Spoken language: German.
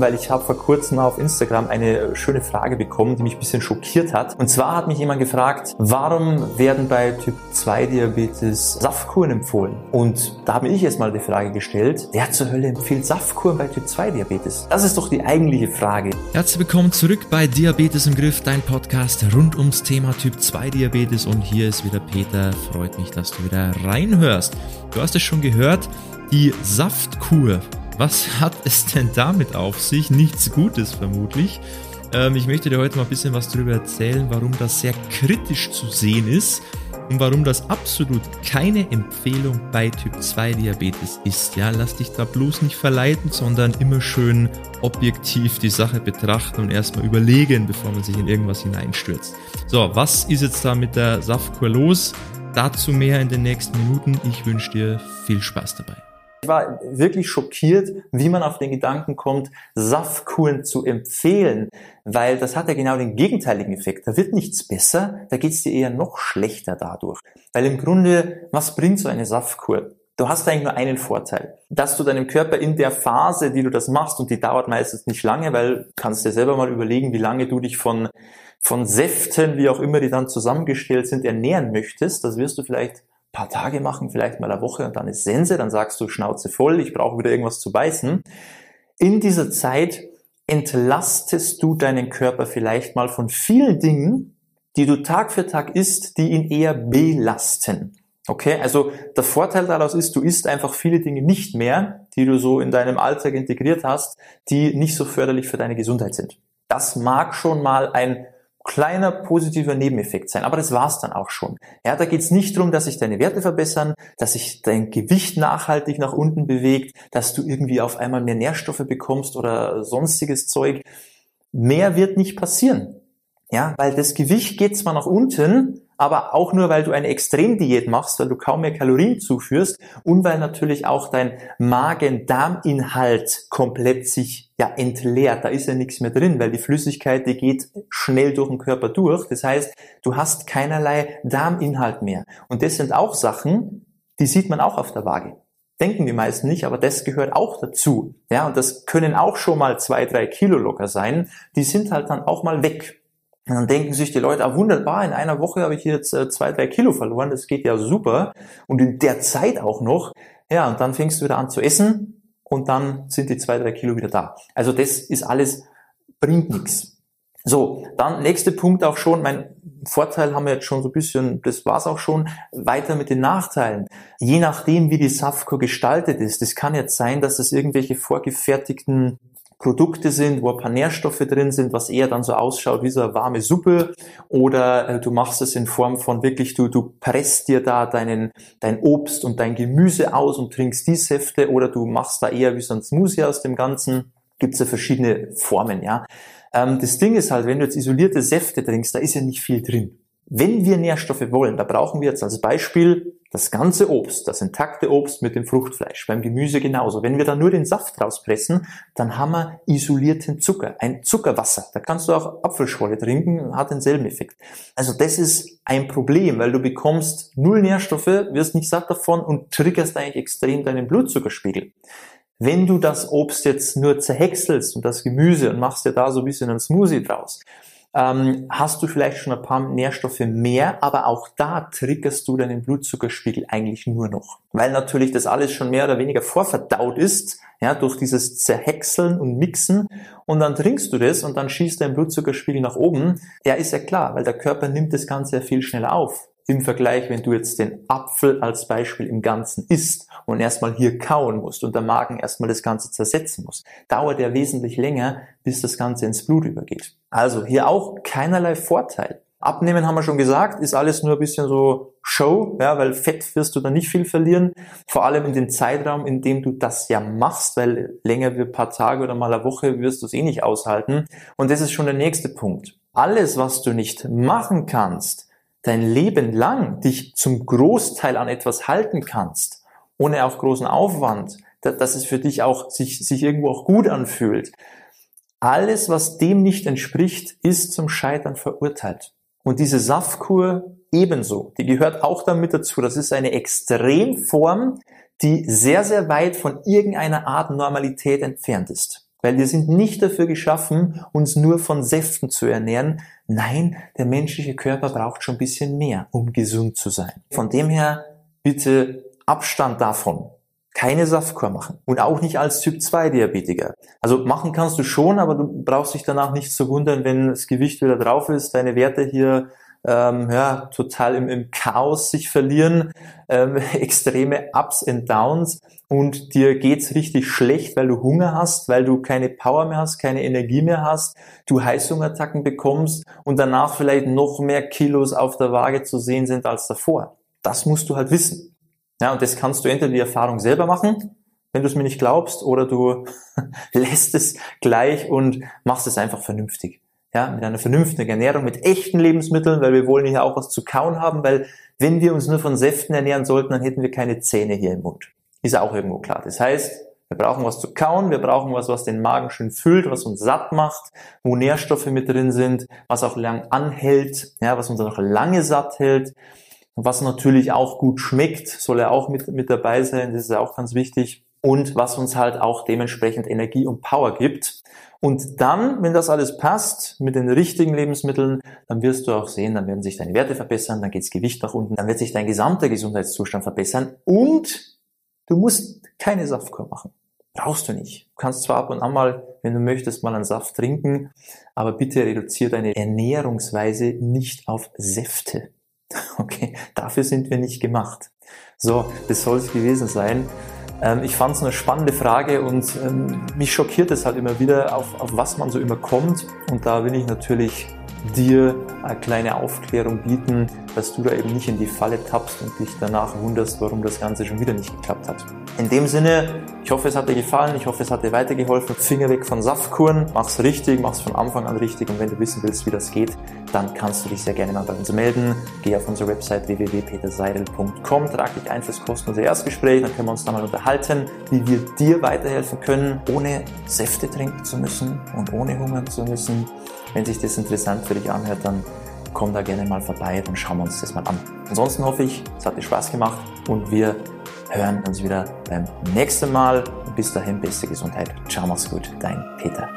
weil ich habe vor kurzem auf Instagram eine schöne Frage bekommen, die mich ein bisschen schockiert hat. Und zwar hat mich jemand gefragt, warum werden bei Typ 2 Diabetes Saftkuren empfohlen? Und da habe ich erstmal die Frage gestellt, wer zur Hölle empfiehlt Saftkuren bei Typ 2 Diabetes? Das ist doch die eigentliche Frage. Herzlich willkommen zurück bei Diabetes im Griff, dein Podcast rund ums Thema Typ 2 Diabetes. Und hier ist wieder Peter. Freut mich, dass du wieder reinhörst. Du hast es schon gehört, die Saftkur was hat es denn damit auf sich? Nichts Gutes vermutlich. Ähm, ich möchte dir heute mal ein bisschen was darüber erzählen, warum das sehr kritisch zu sehen ist und warum das absolut keine Empfehlung bei Typ 2 Diabetes ist. Ja, lass dich da bloß nicht verleiten, sondern immer schön objektiv die Sache betrachten und erstmal überlegen, bevor man sich in irgendwas hineinstürzt. So, was ist jetzt da mit der Saftkur los? Dazu mehr in den nächsten Minuten. Ich wünsche dir viel Spaß dabei. Ich war wirklich schockiert, wie man auf den Gedanken kommt, Saftkuren zu empfehlen, weil das hat ja genau den gegenteiligen Effekt. Da wird nichts besser, da geht es dir eher noch schlechter dadurch. Weil im Grunde, was bringt so eine Saftkur? Du hast eigentlich nur einen Vorteil, dass du deinem Körper in der Phase, die du das machst, und die dauert meistens nicht lange, weil du kannst dir selber mal überlegen, wie lange du dich von, von Säften, wie auch immer die dann zusammengestellt sind, ernähren möchtest. Das wirst du vielleicht paar Tage machen, vielleicht mal eine Woche und dann ist Sense, dann sagst du Schnauze voll, ich brauche wieder irgendwas zu beißen. In dieser Zeit entlastest du deinen Körper vielleicht mal von vielen Dingen, die du Tag für Tag isst, die ihn eher belasten. Okay, also der Vorteil daraus ist, du isst einfach viele Dinge nicht mehr, die du so in deinem Alltag integriert hast, die nicht so förderlich für deine Gesundheit sind. Das mag schon mal ein kleiner positiver Nebeneffekt sein. Aber das war's dann auch schon. Ja, da geht's nicht darum, dass sich deine Werte verbessern, dass sich dein Gewicht nachhaltig nach unten bewegt, dass du irgendwie auf einmal mehr Nährstoffe bekommst oder sonstiges Zeug. Mehr wird nicht passieren. Ja, weil das Gewicht geht zwar nach unten, aber auch nur, weil du eine Extremdiät machst, weil du kaum mehr Kalorien zuführst und weil natürlich auch dein Magen-Darm-Inhalt komplett sich ja entleert. Da ist ja nichts mehr drin, weil die Flüssigkeit, die geht schnell durch den Körper durch. Das heißt, du hast keinerlei Darminhalt mehr. Und das sind auch Sachen, die sieht man auch auf der Waage. Denken die meisten nicht, aber das gehört auch dazu. Ja, und das können auch schon mal zwei, drei Kilo locker sein. Die sind halt dann auch mal weg. Und dann denken sich die Leute, ah, wunderbar, in einer Woche habe ich jetzt äh, zwei, drei Kilo verloren, das geht ja super. Und in der Zeit auch noch. Ja, und dann fängst du wieder an zu essen und dann sind die zwei, drei Kilo wieder da. Also das ist alles, bringt nichts. So, dann nächster Punkt auch schon, mein Vorteil haben wir jetzt schon so ein bisschen, das war's auch schon, weiter mit den Nachteilen. Je nachdem, wie die Safco gestaltet ist, das kann jetzt sein, dass es irgendwelche vorgefertigten Produkte sind, wo ein paar Nährstoffe drin sind, was eher dann so ausschaut wie so eine warme Suppe oder äh, du machst es in Form von wirklich, du, du presst dir da deinen, dein Obst und dein Gemüse aus und trinkst die Säfte oder du machst da eher wie so ein Smoothie aus dem Ganzen. Gibt's ja verschiedene Formen, ja. Ähm, das Ding ist halt, wenn du jetzt isolierte Säfte trinkst, da ist ja nicht viel drin. Wenn wir Nährstoffe wollen, da brauchen wir jetzt als Beispiel das ganze Obst, das intakte Obst mit dem Fruchtfleisch, beim Gemüse genauso. Wenn wir da nur den Saft rauspressen, dann haben wir isolierten Zucker, ein Zuckerwasser. Da kannst du auch Apfelschorle trinken, hat denselben Effekt. Also das ist ein Problem, weil du bekommst null Nährstoffe, wirst nicht satt davon und triggerst eigentlich extrem deinen Blutzuckerspiegel. Wenn du das Obst jetzt nur zerhäckselst und das Gemüse und machst dir da so ein bisschen einen Smoothie draus, ähm, hast du vielleicht schon ein paar Nährstoffe mehr, aber auch da triggerst du deinen Blutzuckerspiegel eigentlich nur noch. Weil natürlich das alles schon mehr oder weniger vorverdaut ist, ja, durch dieses Zerhäckseln und Mixen und dann trinkst du das und dann schießt dein Blutzuckerspiegel nach oben. Ja, ist ja klar, weil der Körper nimmt das Ganze ja viel schneller auf im Vergleich, wenn du jetzt den Apfel als Beispiel im Ganzen isst und erstmal hier kauen musst und der Magen erstmal das Ganze zersetzen muss, dauert ja wesentlich länger, bis das Ganze ins Blut übergeht. Also hier auch keinerlei Vorteil. Abnehmen haben wir schon gesagt, ist alles nur ein bisschen so Show, ja, weil Fett wirst du da nicht viel verlieren. Vor allem in dem Zeitraum, in dem du das ja machst, weil länger wie ein paar Tage oder mal eine Woche wirst du es eh nicht aushalten. Und das ist schon der nächste Punkt. Alles, was du nicht machen kannst, dein Leben lang dich zum Großteil an etwas halten kannst, ohne auch großen Aufwand, dass es für dich auch sich, sich irgendwo auch gut anfühlt. Alles, was dem nicht entspricht, ist zum Scheitern verurteilt. Und diese Saftkur ebenso, die gehört auch damit dazu. Das ist eine Extremform, die sehr, sehr weit von irgendeiner Art Normalität entfernt ist. Weil wir sind nicht dafür geschaffen, uns nur von Säften zu ernähren. Nein, der menschliche Körper braucht schon ein bisschen mehr, um gesund zu sein. Von dem her bitte Abstand davon. Keine Saftkur machen. Und auch nicht als Typ 2 Diabetiker. Also machen kannst du schon, aber du brauchst dich danach nicht zu wundern, wenn das Gewicht wieder drauf ist, deine Werte hier ähm, ja, total im, im Chaos sich verlieren, ähm, extreme Ups and Downs und dir geht's richtig schlecht, weil du Hunger hast, weil du keine Power mehr hast, keine Energie mehr hast, du Heißhungerattacken bekommst und danach vielleicht noch mehr Kilos auf der Waage zu sehen sind als davor. Das musst du halt wissen. Ja, und das kannst du entweder die Erfahrung selber machen, wenn du es mir nicht glaubst, oder du lässt es gleich und machst es einfach vernünftig. Ja, mit einer vernünftigen Ernährung, mit echten Lebensmitteln, weil wir wollen ja auch was zu kauen haben, weil wenn wir uns nur von Säften ernähren sollten, dann hätten wir keine Zähne hier im Mund. Ist auch irgendwo klar. Das heißt, wir brauchen was zu kauen, wir brauchen was, was den Magen schön füllt, was uns satt macht, wo Nährstoffe mit drin sind, was auch lang anhält, ja, was uns auch lange satt hält. Was natürlich auch gut schmeckt, soll ja auch mit, mit dabei sein, das ist ja auch ganz wichtig. Und was uns halt auch dementsprechend Energie und Power gibt. Und dann, wenn das alles passt, mit den richtigen Lebensmitteln, dann wirst du auch sehen, dann werden sich deine Werte verbessern, dann geht's Gewicht nach unten, dann wird sich dein gesamter Gesundheitszustand verbessern und du musst keine Saftkur machen. Brauchst du nicht. Du kannst zwar ab und an mal, wenn du möchtest, mal einen Saft trinken, aber bitte reduziere deine Ernährungsweise nicht auf Säfte. Okay, dafür sind wir nicht gemacht. So, das soll es gewesen sein. Ähm, ich fand es eine spannende Frage und ähm, mich schockiert es halt immer wieder, auf, auf was man so immer kommt. Und da will ich natürlich dir eine kleine Aufklärung bieten, dass du da eben nicht in die Falle tappst und dich danach wunderst, warum das Ganze schon wieder nicht geklappt hat. In dem Sinne, ich hoffe, es hat dir gefallen, ich hoffe, es hat dir weitergeholfen. Finger weg von Saftkuren, mach's richtig, mach's von Anfang an richtig und wenn du wissen willst, wie das geht, dann kannst du dich sehr gerne mal bei uns melden. Geh auf unsere Website www.peterseidel.com, trag dich ein fürs kostenlose Erstgespräch, dann können wir uns da mal unterhalten, wie wir dir weiterhelfen können, ohne Säfte trinken zu müssen und ohne hungern zu müssen. Wenn sich das interessant für dich anhört, dann komm da gerne mal vorbei, dann schauen wir uns das mal an. Ansonsten hoffe ich, es hat dir Spaß gemacht und wir hören uns wieder beim nächsten Mal. Bis dahin, beste Gesundheit. Ciao, mach's gut, dein Peter.